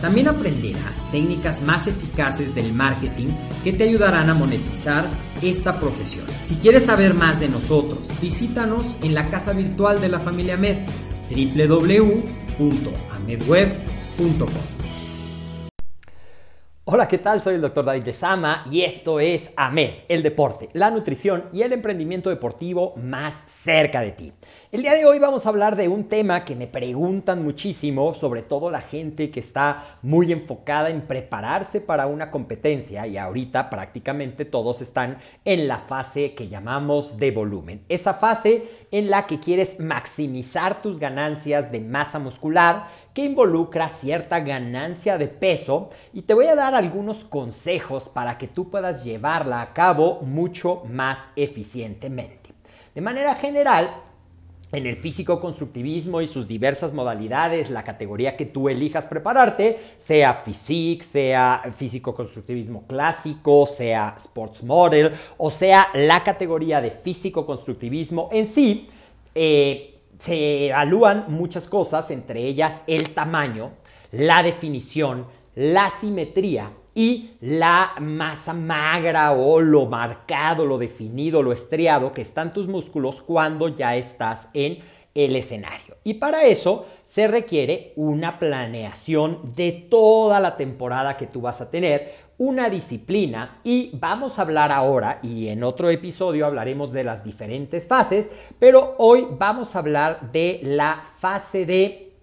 También aprenderás técnicas más eficaces del marketing que te ayudarán a monetizar esta profesión. Si quieres saber más de nosotros, visítanos en la casa virtual de la familia Med, www.amedweb.com. Hola, ¿qué tal? Soy el Dr. David de Sama y esto es AMED, el deporte, la nutrición y el emprendimiento deportivo más cerca de ti. El día de hoy vamos a hablar de un tema que me preguntan muchísimo, sobre todo la gente que está muy enfocada en prepararse para una competencia y ahorita prácticamente todos están en la fase que llamamos de volumen. Esa fase en la que quieres maximizar tus ganancias de masa muscular que involucra cierta ganancia de peso y te voy a dar algunos consejos para que tú puedas llevarla a cabo mucho más eficientemente. De manera general, en el físico-constructivismo y sus diversas modalidades, la categoría que tú elijas prepararte, sea physique, sea físico-constructivismo clásico, sea sports model o sea la categoría de físico-constructivismo en sí, eh, se evalúan muchas cosas, entre ellas el tamaño, la definición, la simetría y la masa magra o lo marcado, lo definido, lo estriado que están tus músculos cuando ya estás en el escenario. Y para eso se requiere una planeación de toda la temporada que tú vas a tener, una disciplina y vamos a hablar ahora y en otro episodio hablaremos de las diferentes fases, pero hoy vamos a hablar de la fase de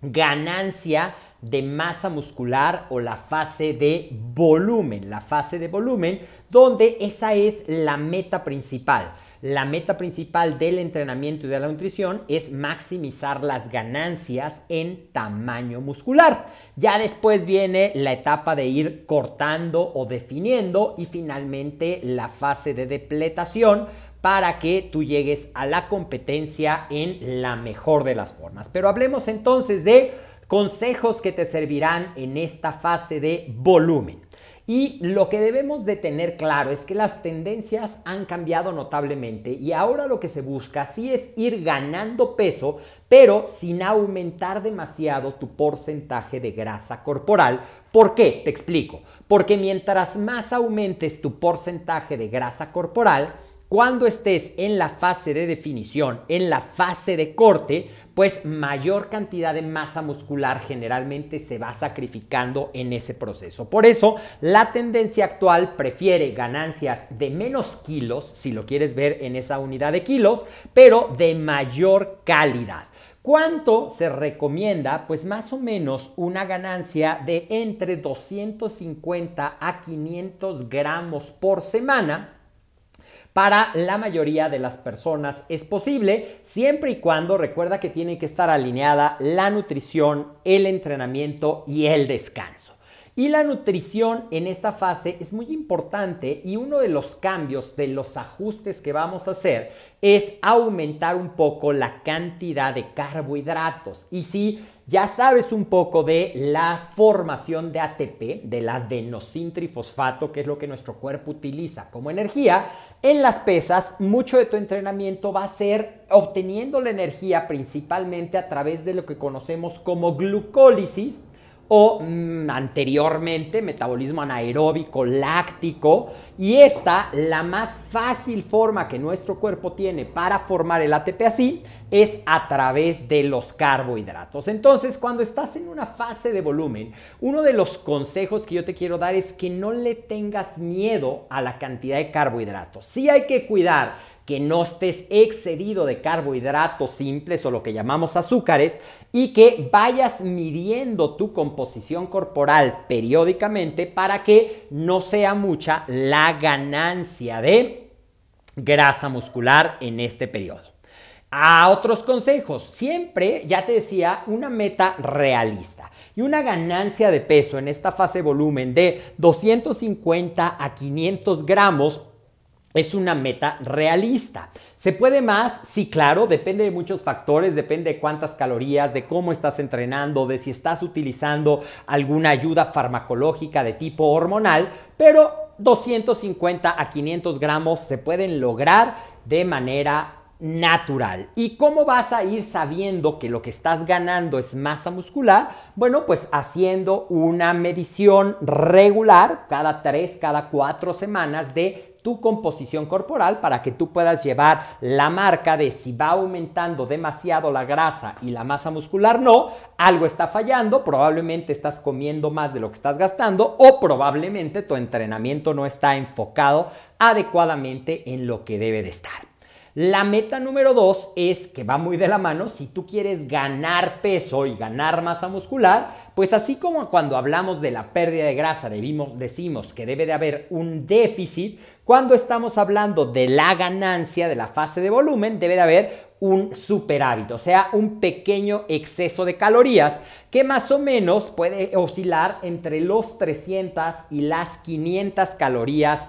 ganancia de masa muscular o la fase de volumen, la fase de volumen donde esa es la meta principal. La meta principal del entrenamiento y de la nutrición es maximizar las ganancias en tamaño muscular. Ya después viene la etapa de ir cortando o definiendo y finalmente la fase de depletación para que tú llegues a la competencia en la mejor de las formas. Pero hablemos entonces de consejos que te servirán en esta fase de volumen. Y lo que debemos de tener claro es que las tendencias han cambiado notablemente y ahora lo que se busca sí es ir ganando peso, pero sin aumentar demasiado tu porcentaje de grasa corporal. ¿Por qué? Te explico. Porque mientras más aumentes tu porcentaje de grasa corporal, cuando estés en la fase de definición, en la fase de corte, pues mayor cantidad de masa muscular generalmente se va sacrificando en ese proceso. Por eso, la tendencia actual prefiere ganancias de menos kilos, si lo quieres ver en esa unidad de kilos, pero de mayor calidad. ¿Cuánto se recomienda? Pues más o menos una ganancia de entre 250 a 500 gramos por semana para la mayoría de las personas es posible, siempre y cuando recuerda que tiene que estar alineada la nutrición, el entrenamiento y el descanso. Y la nutrición en esta fase es muy importante y uno de los cambios, de los ajustes que vamos a hacer es aumentar un poco la cantidad de carbohidratos. Y si ya sabes un poco de la formación de ATP, del adenosintrifosfato, que es lo que nuestro cuerpo utiliza como energía, en las pesas. Mucho de tu entrenamiento va a ser obteniendo la energía principalmente a través de lo que conocemos como glucólisis o mm, anteriormente metabolismo anaeróbico láctico y esta la más fácil forma que nuestro cuerpo tiene para formar el ATP así es a través de los carbohidratos. Entonces, cuando estás en una fase de volumen, uno de los consejos que yo te quiero dar es que no le tengas miedo a la cantidad de carbohidratos. Sí hay que cuidar que no estés excedido de carbohidratos simples o lo que llamamos azúcares y que vayas midiendo tu composición corporal periódicamente para que no sea mucha la ganancia de grasa muscular en este periodo. A otros consejos, siempre, ya te decía, una meta realista y una ganancia de peso en esta fase volumen de 250 a 500 gramos es una meta realista. ¿Se puede más? Sí, claro, depende de muchos factores, depende de cuántas calorías, de cómo estás entrenando, de si estás utilizando alguna ayuda farmacológica de tipo hormonal, pero 250 a 500 gramos se pueden lograr de manera natural. ¿Y cómo vas a ir sabiendo que lo que estás ganando es masa muscular? Bueno, pues haciendo una medición regular cada 3, cada 4 semanas de tu composición corporal para que tú puedas llevar la marca de si va aumentando demasiado la grasa y la masa muscular no, algo está fallando, probablemente estás comiendo más de lo que estás gastando o probablemente tu entrenamiento no está enfocado adecuadamente en lo que debe de estar. La meta número dos es que va muy de la mano, si tú quieres ganar peso y ganar masa muscular, pues así como cuando hablamos de la pérdida de grasa decimos que debe de haber un déficit, cuando estamos hablando de la ganancia de la fase de volumen debe de haber un superávit, o sea, un pequeño exceso de calorías que más o menos puede oscilar entre los 300 y las 500 calorías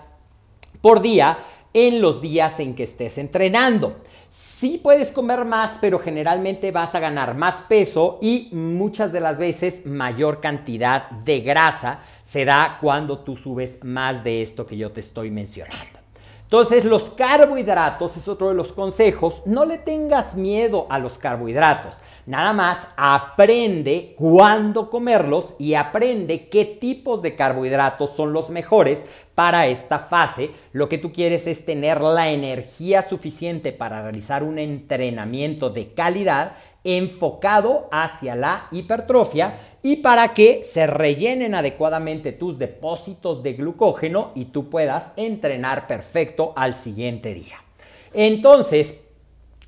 por día en los días en que estés entrenando. Sí puedes comer más, pero generalmente vas a ganar más peso y muchas de las veces mayor cantidad de grasa se da cuando tú subes más de esto que yo te estoy mencionando. Entonces los carbohidratos es otro de los consejos. No le tengas miedo a los carbohidratos. Nada más aprende cuándo comerlos y aprende qué tipos de carbohidratos son los mejores para esta fase. Lo que tú quieres es tener la energía suficiente para realizar un entrenamiento de calidad enfocado hacia la hipertrofia y para que se rellenen adecuadamente tus depósitos de glucógeno y tú puedas entrenar perfecto al siguiente día. Entonces,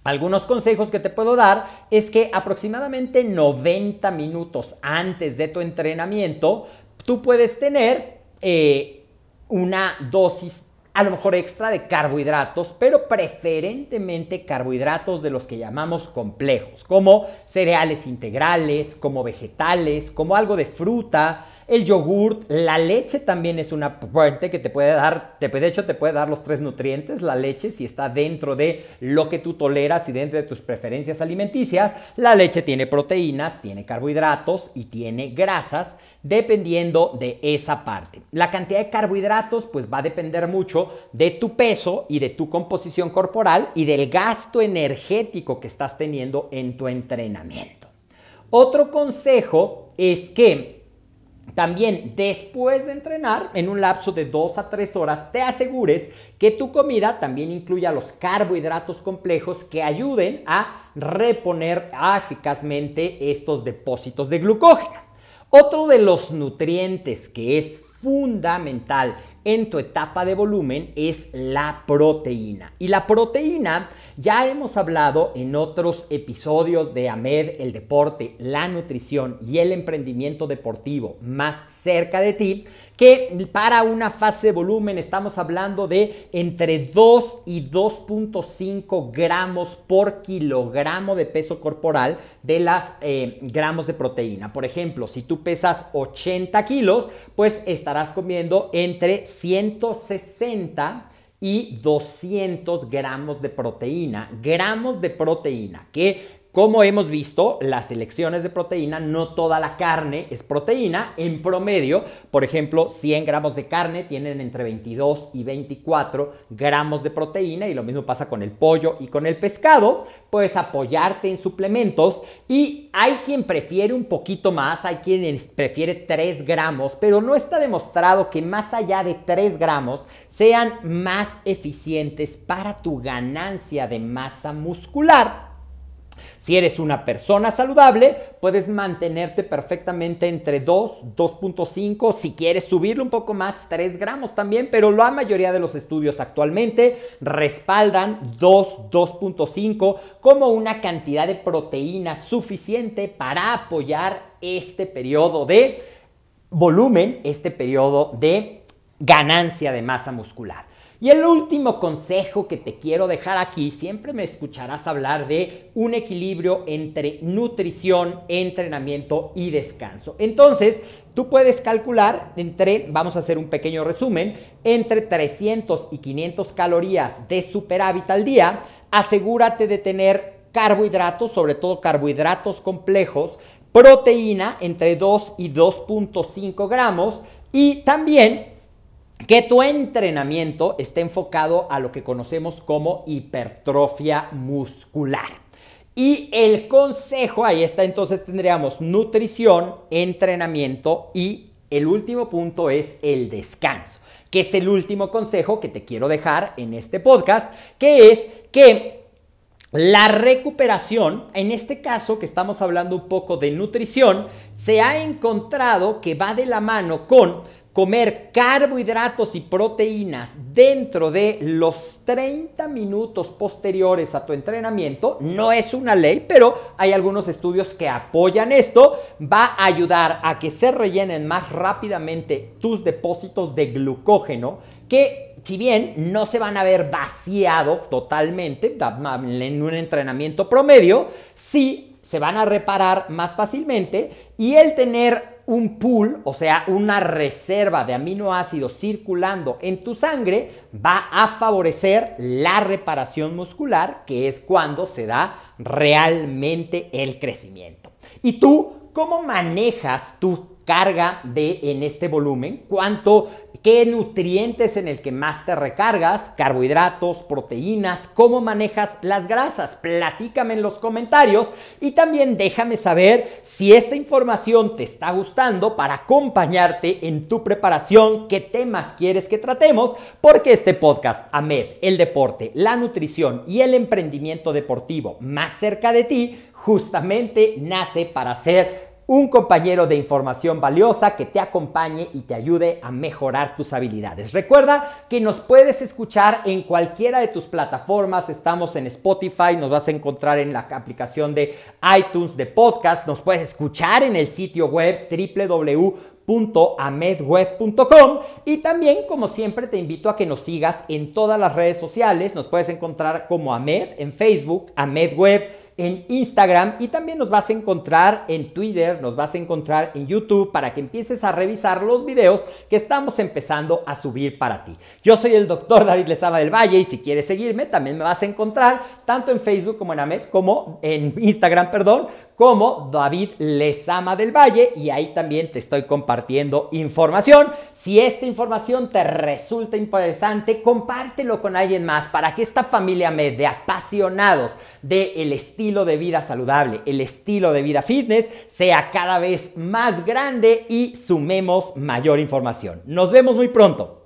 algunos consejos que te puedo dar es que aproximadamente 90 minutos antes de tu entrenamiento, tú puedes tener eh, una dosis a lo mejor extra de carbohidratos, pero preferentemente carbohidratos de los que llamamos complejos, como cereales integrales, como vegetales, como algo de fruta, el yogurt, la leche también es una fuente que te puede dar, de hecho te puede dar los tres nutrientes, la leche si está dentro de lo que tú toleras y dentro de tus preferencias alimenticias, la leche tiene proteínas, tiene carbohidratos y tiene grasas dependiendo de esa parte. La cantidad de carbohidratos pues va a depender mucho de tu peso y de tu composición corporal y del gasto energético que estás teniendo en tu entrenamiento. Otro consejo es que también después de entrenar, en un lapso de 2 a 3 horas, te asegures que tu comida también incluya los carbohidratos complejos que ayuden a reponer eficazmente estos depósitos de glucógeno. Otro de los nutrientes que es fundamental en tu etapa de volumen es la proteína. Y la proteína Ya hemos hablado en otros episodios de AMED, el deporte, la nutrición y el emprendimiento deportivo más cerca de ti, que para una fase de volumen estamos hablando de entre 2 y 2.5 gramos por kilogramo de peso corporal de las eh, gramos de proteína. Por ejemplo, si tú pesas 80 kilos, pues estarás comiendo entre 160 y 200 gramos de proteína. Gramos de proteína, que como hemos visto, las selecciones de proteína, no toda la carne es proteína. En promedio, por ejemplo, 100 gramos de carne tienen entre 22 y 24 gramos de proteína y lo mismo pasa con el pollo y con el pescado. Puedes apoyarte en suplementos y hay quien prefiere un poquito más, hay quien prefiere 3 gramos, pero no está demostrado que más allá de 3 gramos sean más eficientes para tu ganancia de masa muscular. Si eres una persona saludable, puedes mantenerte perfectamente entre 2, 2.5, si quieres subirlo un poco más, 3 gramos también, pero la mayoría de los estudios actualmente respaldan 2, 2.5 como una cantidad de proteína suficiente para apoyar este periodo de volumen, este periodo de ganancia de masa muscular. Y el último consejo que te quiero dejar aquí, siempre me escucharás hablar de un equilibrio entre nutrición, entrenamiento y descanso. Entonces, tú puedes calcular entre, vamos a hacer un pequeño resumen, entre 300 y 500 calorías de superávit al día. Asegúrate de tener carbohidratos, sobre todo carbohidratos complejos, proteína entre 2 y 2.5 gramos y también que tu entrenamiento esté enfocado a lo que conocemos como hipertrofia muscular. Y el consejo, ahí está, entonces tendríamos nutrición, entrenamiento y el último punto es el descanso, que es el último consejo que te quiero dejar en este podcast, que es que la recuperación, en este caso que estamos hablando un poco de nutrición, se ha encontrado que va de la mano con comer carbohidratos y proteínas dentro de los 30 minutos posteriores a tu entrenamiento, no es una ley, pero hay algunos estudios que apoyan esto, va a ayudar a que se rellenen más rápidamente tus depósitos de glucógeno que si bien no se van a ver vaciado totalmente en un entrenamiento promedio, sí se van a reparar más fácilmente y el tener un pool, o sea, una reserva de aminoácidos circulando en tu sangre, va a favorecer la reparación muscular, que es cuando se da realmente el crecimiento. ¿Y tú cómo manejas tu carga de en este volumen? ¿Cuánto ¿Qué nutrientes en el que más te recargas? Carbohidratos, proteínas, ¿cómo manejas las grasas? Platícame en los comentarios y también déjame saber si esta información te está gustando para acompañarte en tu preparación, qué temas quieres que tratemos, porque este podcast, AMED, el deporte, la nutrición y el emprendimiento deportivo más cerca de ti, justamente nace para ser un compañero de información valiosa que te acompañe y te ayude a mejorar tus habilidades. Recuerda que nos puedes escuchar en cualquiera de tus plataformas. Estamos en Spotify, nos vas a encontrar en la aplicación de iTunes de podcast, nos puedes escuchar en el sitio web www.amedweb.com y también como siempre te invito a que nos sigas en todas las redes sociales, nos puedes encontrar como Amed en Facebook, AmedWeb en Instagram y también nos vas a encontrar en Twitter, nos vas a encontrar en YouTube para que empieces a revisar los videos que estamos empezando a subir para ti. Yo soy el doctor David Lezama del Valle y si quieres seguirme también me vas a encontrar tanto en Facebook como en Amed, como en Instagram, perdón, como David Lezama del Valle y ahí también te estoy compartiendo información. Si esta información te resulta interesante, compártelo con alguien más para que esta familia me de apasionados del estilo de vida saludable, el estilo de vida fitness sea cada vez más grande y sumemos mayor información. Nos vemos muy pronto.